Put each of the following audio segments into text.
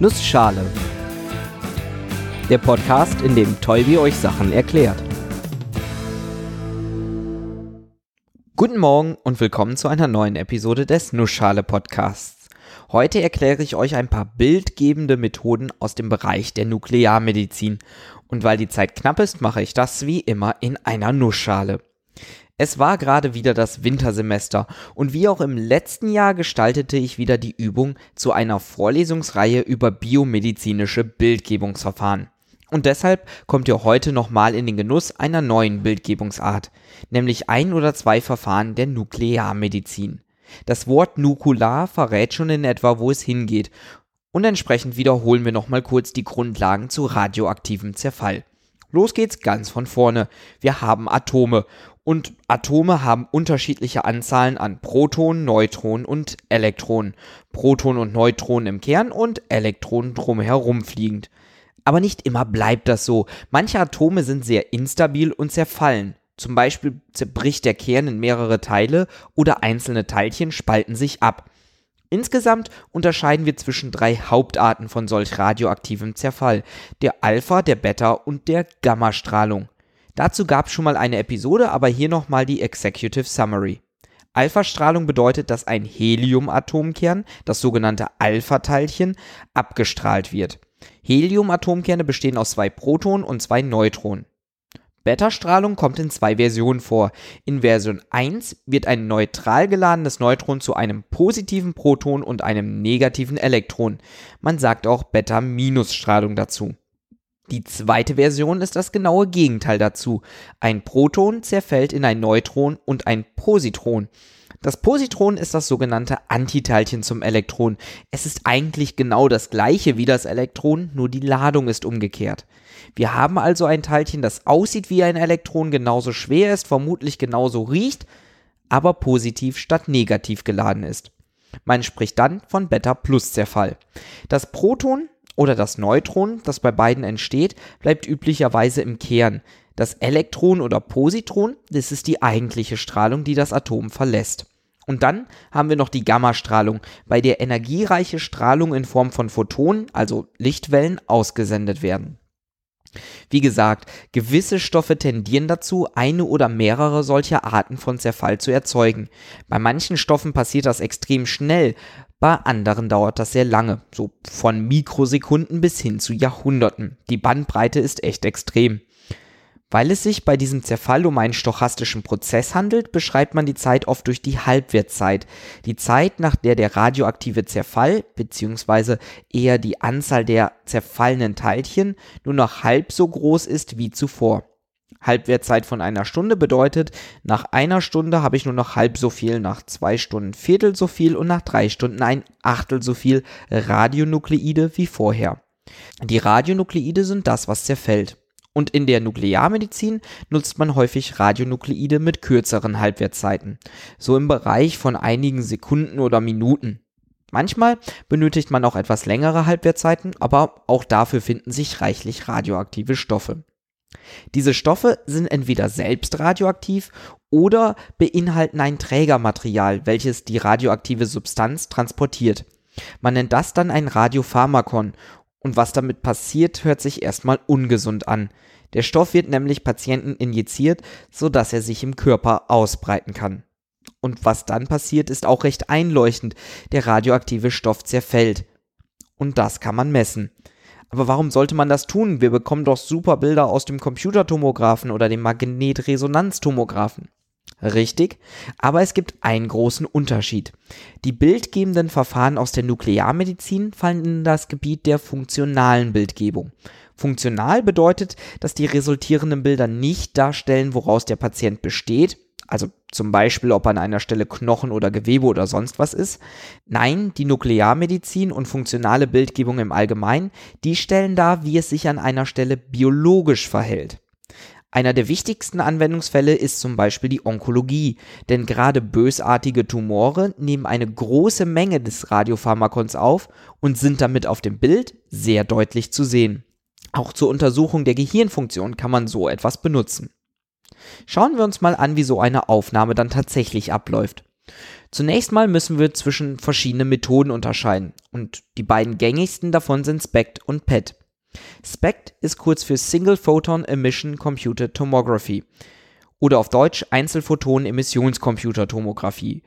Nussschale. Der Podcast, in dem Tolbi euch Sachen erklärt. Guten Morgen und willkommen zu einer neuen Episode des Nussschale Podcasts. Heute erkläre ich euch ein paar bildgebende Methoden aus dem Bereich der Nuklearmedizin. Und weil die Zeit knapp ist, mache ich das wie immer in einer Nussschale. Es war gerade wieder das Wintersemester und wie auch im letzten Jahr gestaltete ich wieder die Übung zu einer Vorlesungsreihe über biomedizinische Bildgebungsverfahren. Und deshalb kommt ihr heute nochmal in den Genuss einer neuen Bildgebungsart, nämlich ein oder zwei Verfahren der Nuklearmedizin. Das Wort nukular verrät schon in etwa, wo es hingeht, und entsprechend wiederholen wir nochmal kurz die Grundlagen zu radioaktivem Zerfall. Los geht's ganz von vorne. Wir haben Atome und Atome haben unterschiedliche Anzahlen an Protonen, Neutronen und Elektronen. Protonen und Neutronen im Kern und Elektronen drumherum fliegend. Aber nicht immer bleibt das so. Manche Atome sind sehr instabil und zerfallen. Zum Beispiel zerbricht der Kern in mehrere Teile oder einzelne Teilchen spalten sich ab. Insgesamt unterscheiden wir zwischen drei Hauptarten von solch radioaktivem Zerfall, der Alpha, der Beta und der Gammastrahlung. Dazu gab es schon mal eine Episode, aber hier nochmal die Executive Summary. Alpha-Strahlung bedeutet, dass ein Helium-Atomkern, das sogenannte Alpha-Teilchen, abgestrahlt wird. Helium-Atomkerne bestehen aus zwei Protonen und zwei Neutronen. Beta-Strahlung kommt in zwei Versionen vor. In Version 1 wird ein neutral geladenes Neutron zu einem positiven Proton und einem negativen Elektron. Man sagt auch Beta-Strahlung dazu. Die zweite Version ist das genaue Gegenteil dazu. Ein Proton zerfällt in ein Neutron und ein Positron. Das Positron ist das sogenannte Antiteilchen zum Elektron. Es ist eigentlich genau das gleiche wie das Elektron, nur die Ladung ist umgekehrt. Wir haben also ein Teilchen, das aussieht wie ein Elektron, genauso schwer ist, vermutlich genauso riecht, aber positiv statt negativ geladen ist. Man spricht dann von Beta-Plus-Zerfall. Das Proton oder das Neutron, das bei beiden entsteht, bleibt üblicherweise im Kern. Das Elektron oder Positron, das ist die eigentliche Strahlung, die das Atom verlässt. Und dann haben wir noch die Gammastrahlung, bei der energiereiche Strahlung in Form von Photonen, also Lichtwellen, ausgesendet werden. Wie gesagt, gewisse Stoffe tendieren dazu, eine oder mehrere solcher Arten von Zerfall zu erzeugen. Bei manchen Stoffen passiert das extrem schnell, bei anderen dauert das sehr lange, so von Mikrosekunden bis hin zu Jahrhunderten. Die Bandbreite ist echt extrem. Weil es sich bei diesem Zerfall um einen stochastischen Prozess handelt, beschreibt man die Zeit oft durch die Halbwertszeit, die Zeit, nach der der radioaktive Zerfall bzw. eher die Anzahl der zerfallenen Teilchen nur noch halb so groß ist wie zuvor. Halbwertzeit von einer Stunde bedeutet, nach einer Stunde habe ich nur noch halb so viel, nach zwei Stunden Viertel so viel und nach drei Stunden ein Achtel so viel Radionukleide wie vorher. Die Radionukleide sind das, was zerfällt. Und in der Nuklearmedizin nutzt man häufig Radionukleide mit kürzeren Halbwertzeiten, so im Bereich von einigen Sekunden oder Minuten. Manchmal benötigt man auch etwas längere Halbwertzeiten, aber auch dafür finden sich reichlich radioaktive Stoffe. Diese Stoffe sind entweder selbst radioaktiv oder beinhalten ein Trägermaterial, welches die radioaktive Substanz transportiert. Man nennt das dann ein Radiopharmakon und was damit passiert, hört sich erstmal ungesund an. Der Stoff wird nämlich Patienten injiziert, sodass er sich im Körper ausbreiten kann. Und was dann passiert, ist auch recht einleuchtend. Der radioaktive Stoff zerfällt. Und das kann man messen. Aber warum sollte man das tun? Wir bekommen doch super Bilder aus dem Computertomographen oder dem Magnetresonanztomographen. Richtig, aber es gibt einen großen Unterschied. Die bildgebenden Verfahren aus der Nuklearmedizin fallen in das Gebiet der funktionalen Bildgebung. Funktional bedeutet, dass die resultierenden Bilder nicht darstellen, woraus der Patient besteht, also zum Beispiel, ob an einer Stelle Knochen oder Gewebe oder sonst was ist. Nein, die Nuklearmedizin und funktionale Bildgebung im Allgemeinen, die stellen dar, wie es sich an einer Stelle biologisch verhält. Einer der wichtigsten Anwendungsfälle ist zum Beispiel die Onkologie, denn gerade bösartige Tumore nehmen eine große Menge des Radiopharmakons auf und sind damit auf dem Bild sehr deutlich zu sehen. Auch zur Untersuchung der Gehirnfunktion kann man so etwas benutzen. Schauen wir uns mal an, wie so eine Aufnahme dann tatsächlich abläuft. Zunächst mal müssen wir zwischen verschiedenen Methoden unterscheiden und die beiden gängigsten davon sind SPECT und PET. SPECT ist kurz für Single Photon Emission Computed Tomography oder auf Deutsch Einzelphotonen-Emissionscomputertomographie.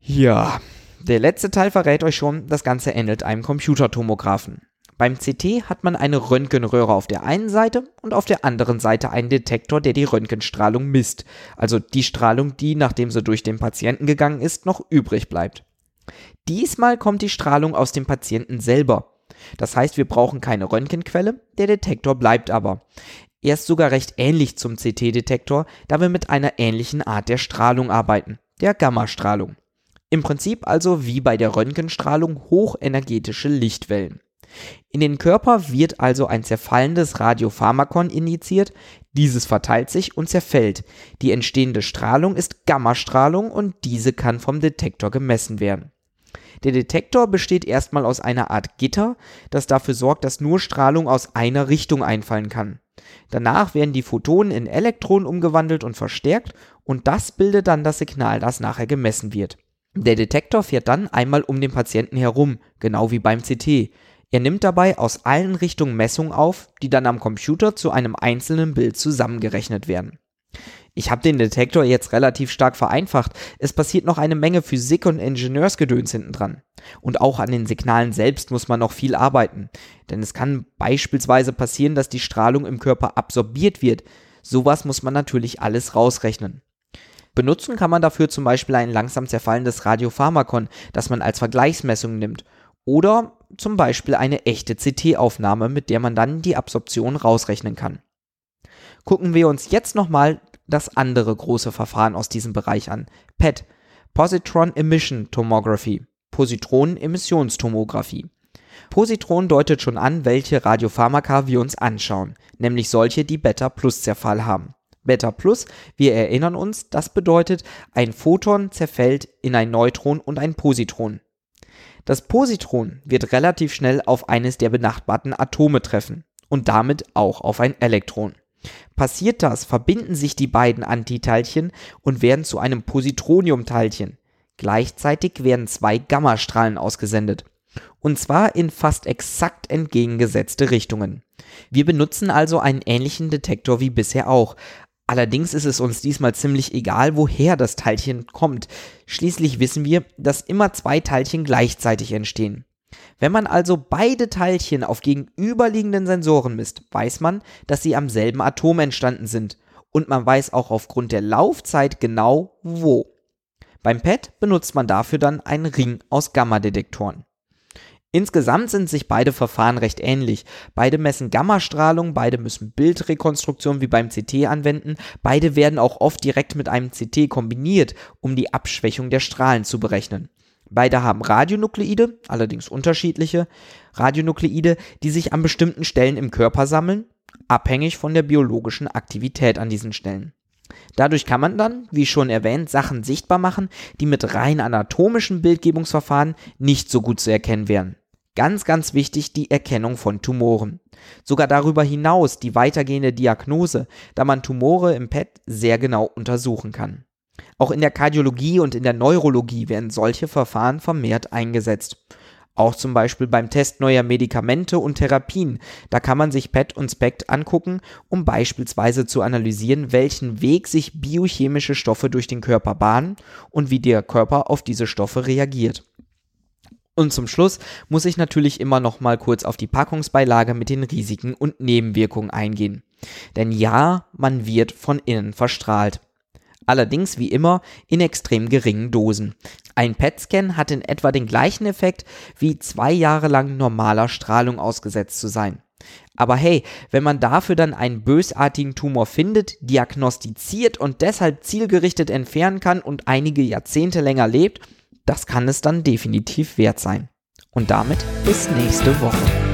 Ja, der letzte Teil verrät euch schon, das Ganze ähnelt einem Computertomographen. Beim CT hat man eine Röntgenröhre auf der einen Seite und auf der anderen Seite einen Detektor, der die Röntgenstrahlung misst, also die Strahlung, die, nachdem sie durch den Patienten gegangen ist, noch übrig bleibt. Diesmal kommt die Strahlung aus dem Patienten selber. Das heißt, wir brauchen keine Röntgenquelle, der Detektor bleibt aber. Er ist sogar recht ähnlich zum CT-Detektor, da wir mit einer ähnlichen Art der Strahlung arbeiten, der Gammastrahlung. Im Prinzip also wie bei der Röntgenstrahlung hochenergetische Lichtwellen. In den Körper wird also ein zerfallendes Radiopharmakon injiziert, dieses verteilt sich und zerfällt. Die entstehende Strahlung ist Gammastrahlung und diese kann vom Detektor gemessen werden. Der Detektor besteht erstmal aus einer Art Gitter, das dafür sorgt, dass nur Strahlung aus einer Richtung einfallen kann. Danach werden die Photonen in Elektronen umgewandelt und verstärkt und das bildet dann das Signal, das nachher gemessen wird. Der Detektor fährt dann einmal um den Patienten herum, genau wie beim CT. Er nimmt dabei aus allen Richtungen Messungen auf, die dann am Computer zu einem einzelnen Bild zusammengerechnet werden. Ich habe den Detektor jetzt relativ stark vereinfacht. Es passiert noch eine Menge Physik und Ingenieursgedöns hinten dran. Und auch an den Signalen selbst muss man noch viel arbeiten. Denn es kann beispielsweise passieren, dass die Strahlung im Körper absorbiert wird. Sowas muss man natürlich alles rausrechnen. Benutzen kann man dafür zum Beispiel ein langsam zerfallendes Radiopharmakon, das man als Vergleichsmessung nimmt. Oder zum Beispiel eine echte CT-Aufnahme, mit der man dann die Absorption rausrechnen kann. Gucken wir uns jetzt nochmal das andere große Verfahren aus diesem Bereich an. PET, Positron Emission Tomography, Positronen-Emissionstomographie. Positron deutet schon an, welche Radiopharmaka wir uns anschauen, nämlich solche, die Beta-Plus-Zerfall haben. Beta Plus, wir erinnern uns, das bedeutet, ein Photon zerfällt in ein Neutron und ein Positron. Das Positron wird relativ schnell auf eines der benachbarten Atome treffen und damit auch auf ein Elektron. Passiert das, verbinden sich die beiden Antiteilchen und werden zu einem Positroniumteilchen. Gleichzeitig werden zwei Gammastrahlen ausgesendet. Und zwar in fast exakt entgegengesetzte Richtungen. Wir benutzen also einen ähnlichen Detektor wie bisher auch, Allerdings ist es uns diesmal ziemlich egal, woher das Teilchen kommt. Schließlich wissen wir, dass immer zwei Teilchen gleichzeitig entstehen. Wenn man also beide Teilchen auf gegenüberliegenden Sensoren misst, weiß man, dass sie am selben Atom entstanden sind. Und man weiß auch aufgrund der Laufzeit genau wo. Beim PET benutzt man dafür dann einen Ring aus Gammadetektoren. Insgesamt sind sich beide Verfahren recht ähnlich. Beide messen Gammastrahlung, beide müssen Bildrekonstruktion wie beim CT anwenden, beide werden auch oft direkt mit einem CT kombiniert, um die Abschwächung der Strahlen zu berechnen. Beide haben Radionukleide, allerdings unterschiedliche Radionukleide, die sich an bestimmten Stellen im Körper sammeln, abhängig von der biologischen Aktivität an diesen Stellen. Dadurch kann man dann, wie schon erwähnt, Sachen sichtbar machen, die mit rein anatomischen Bildgebungsverfahren nicht so gut zu erkennen wären. Ganz, ganz wichtig die Erkennung von Tumoren. Sogar darüber hinaus die weitergehende Diagnose, da man Tumore im PET sehr genau untersuchen kann. Auch in der Kardiologie und in der Neurologie werden solche Verfahren vermehrt eingesetzt. Auch zum Beispiel beim Test neuer Medikamente und Therapien. Da kann man sich PET und SPECT angucken, um beispielsweise zu analysieren, welchen Weg sich biochemische Stoffe durch den Körper bahnen und wie der Körper auf diese Stoffe reagiert. Und zum Schluss muss ich natürlich immer noch mal kurz auf die Packungsbeilage mit den Risiken und Nebenwirkungen eingehen. Denn ja, man wird von innen verstrahlt. Allerdings wie immer in extrem geringen Dosen. Ein PET-Scan hat in etwa den gleichen Effekt wie zwei Jahre lang normaler Strahlung ausgesetzt zu sein. Aber hey, wenn man dafür dann einen bösartigen Tumor findet, diagnostiziert und deshalb zielgerichtet entfernen kann und einige Jahrzehnte länger lebt, das kann es dann definitiv wert sein. Und damit bis nächste Woche.